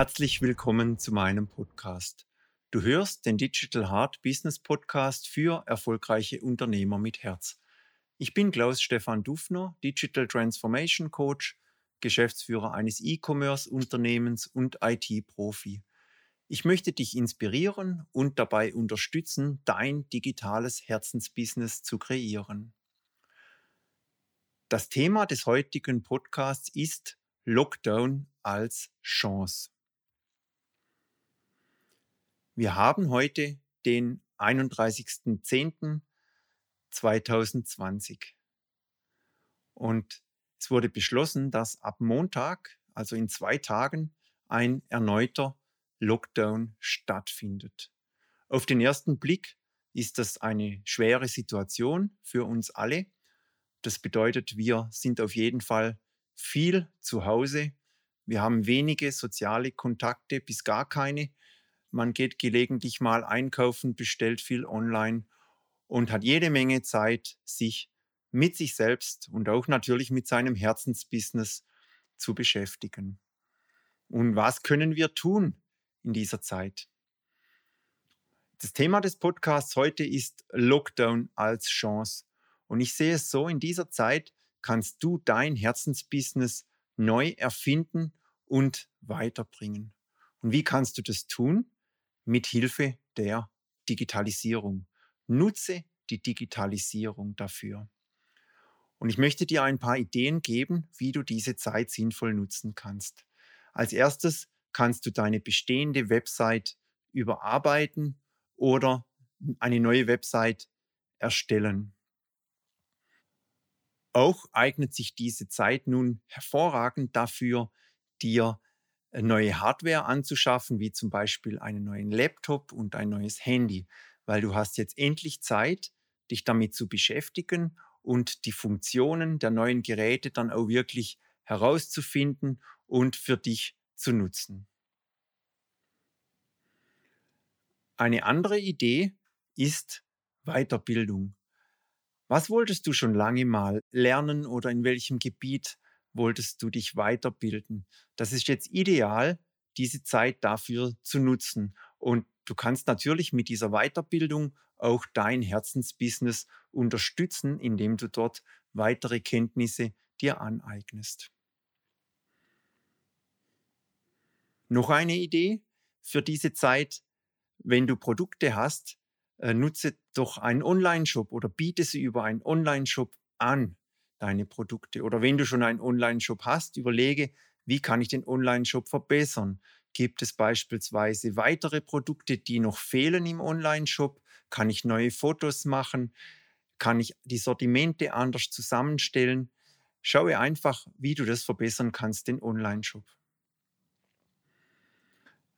Herzlich willkommen zu meinem Podcast. Du hörst den Digital Heart Business Podcast für erfolgreiche Unternehmer mit Herz. Ich bin Klaus Stefan Dufner, Digital Transformation Coach, Geschäftsführer eines E-Commerce-Unternehmens und IT-Profi. Ich möchte dich inspirieren und dabei unterstützen, dein digitales Herzensbusiness zu kreieren. Das Thema des heutigen Podcasts ist Lockdown als Chance. Wir haben heute den 31.10.2020 und es wurde beschlossen, dass ab Montag, also in zwei Tagen, ein erneuter Lockdown stattfindet. Auf den ersten Blick ist das eine schwere Situation für uns alle. Das bedeutet, wir sind auf jeden Fall viel zu Hause. Wir haben wenige soziale Kontakte bis gar keine. Man geht gelegentlich mal einkaufen, bestellt viel online und hat jede Menge Zeit, sich mit sich selbst und auch natürlich mit seinem Herzensbusiness zu beschäftigen. Und was können wir tun in dieser Zeit? Das Thema des Podcasts heute ist Lockdown als Chance. Und ich sehe es so, in dieser Zeit kannst du dein Herzensbusiness neu erfinden und weiterbringen. Und wie kannst du das tun? Mit Hilfe der Digitalisierung. Nutze die Digitalisierung dafür. Und ich möchte dir ein paar Ideen geben, wie du diese Zeit sinnvoll nutzen kannst. Als erstes kannst du deine bestehende Website überarbeiten oder eine neue Website erstellen. Auch eignet sich diese Zeit nun hervorragend dafür, dir neue Hardware anzuschaffen, wie zum Beispiel einen neuen Laptop und ein neues Handy, weil du hast jetzt endlich Zeit, dich damit zu beschäftigen und die Funktionen der neuen Geräte dann auch wirklich herauszufinden und für dich zu nutzen. Eine andere Idee ist Weiterbildung. Was wolltest du schon lange mal lernen oder in welchem Gebiet wolltest du dich weiterbilden? Das ist jetzt ideal, diese Zeit dafür zu nutzen. Und du kannst natürlich mit dieser Weiterbildung auch dein Herzensbusiness unterstützen, indem du dort weitere Kenntnisse dir aneignest. Noch eine Idee für diese Zeit, wenn du Produkte hast, äh, nutze doch einen Online-Shop oder biete sie über einen Online-Shop an, deine Produkte. Oder wenn du schon einen Online-Shop hast, überlege, wie kann ich den Online-Shop verbessern? Gibt es beispielsweise weitere Produkte, die noch fehlen im Online-Shop? Kann ich neue Fotos machen? Kann ich die Sortimente anders zusammenstellen? Schaue einfach, wie du das verbessern kannst, den Online-Shop.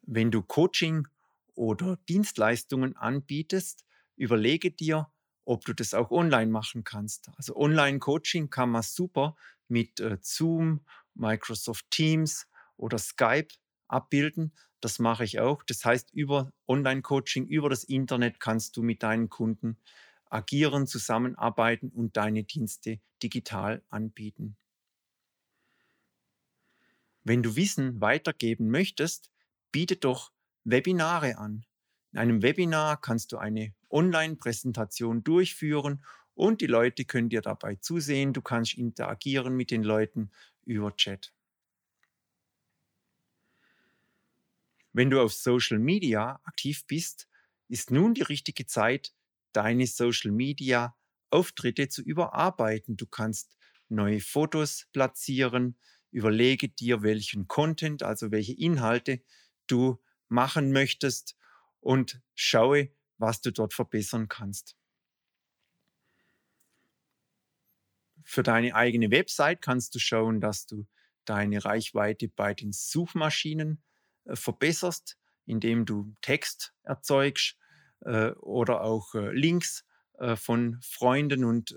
Wenn du Coaching oder Dienstleistungen anbietest, überlege dir, ob du das auch online machen kannst. Also Online-Coaching kann man super mit äh, Zoom, Microsoft Teams oder Skype abbilden. Das mache ich auch. Das heißt, über Online-Coaching, über das Internet kannst du mit deinen Kunden agieren, zusammenarbeiten und deine Dienste digital anbieten. Wenn du Wissen weitergeben möchtest, biete doch Webinare an. In einem Webinar kannst du eine Online-Präsentation durchführen und die Leute können dir dabei zusehen. Du kannst interagieren mit den Leuten über Chat. Wenn du auf Social Media aktiv bist, ist nun die richtige Zeit, deine Social Media Auftritte zu überarbeiten. Du kannst neue Fotos platzieren, überlege dir, welchen Content, also welche Inhalte du machen möchtest und schaue, was du dort verbessern kannst. Für deine eigene Website kannst du schauen, dass du deine Reichweite bei den Suchmaschinen äh, verbesserst, indem du Text erzeugst äh, oder auch äh, Links von Freunden und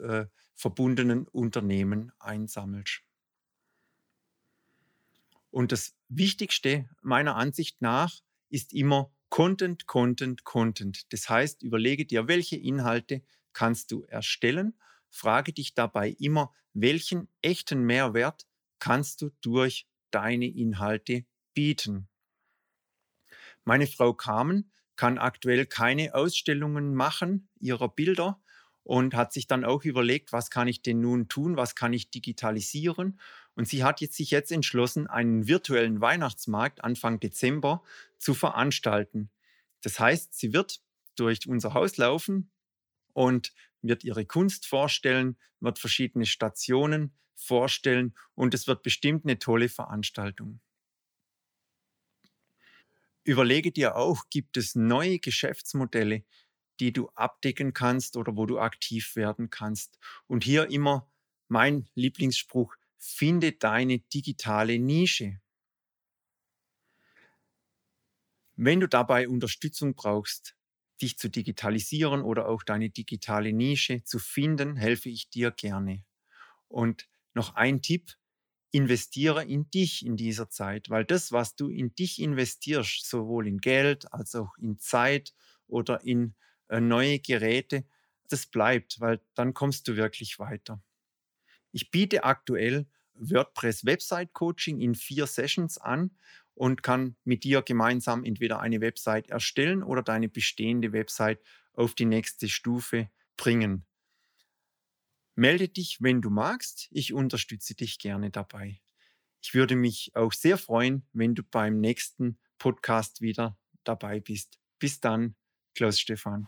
verbundenen Unternehmen einsammelst. Und das Wichtigste meiner Ansicht nach ist immer Content, Content, Content. Das heißt, überlege dir, welche Inhalte kannst du erstellen. Frage dich dabei immer, welchen echten Mehrwert kannst du durch deine Inhalte bieten. Meine Frau Carmen kann aktuell keine Ausstellungen machen ihrer Bilder und hat sich dann auch überlegt, was kann ich denn nun tun, was kann ich digitalisieren. Und sie hat jetzt sich jetzt entschlossen, einen virtuellen Weihnachtsmarkt Anfang Dezember zu veranstalten. Das heißt, sie wird durch unser Haus laufen und wird ihre Kunst vorstellen, wird verschiedene Stationen vorstellen und es wird bestimmt eine tolle Veranstaltung. Überlege dir auch, gibt es neue Geschäftsmodelle, die du abdecken kannst oder wo du aktiv werden kannst. Und hier immer mein Lieblingsspruch, finde deine digitale Nische. Wenn du dabei Unterstützung brauchst, dich zu digitalisieren oder auch deine digitale Nische zu finden, helfe ich dir gerne. Und noch ein Tipp, investiere in dich in dieser Zeit, weil das, was du in dich investierst, sowohl in Geld als auch in Zeit oder in neue Geräte, das bleibt, weil dann kommst du wirklich weiter. Ich biete aktuell WordPress Website Coaching in vier Sessions an und kann mit dir gemeinsam entweder eine Website erstellen oder deine bestehende Website auf die nächste Stufe bringen. Melde dich, wenn du magst. Ich unterstütze dich gerne dabei. Ich würde mich auch sehr freuen, wenn du beim nächsten Podcast wieder dabei bist. Bis dann, Klaus Stefan.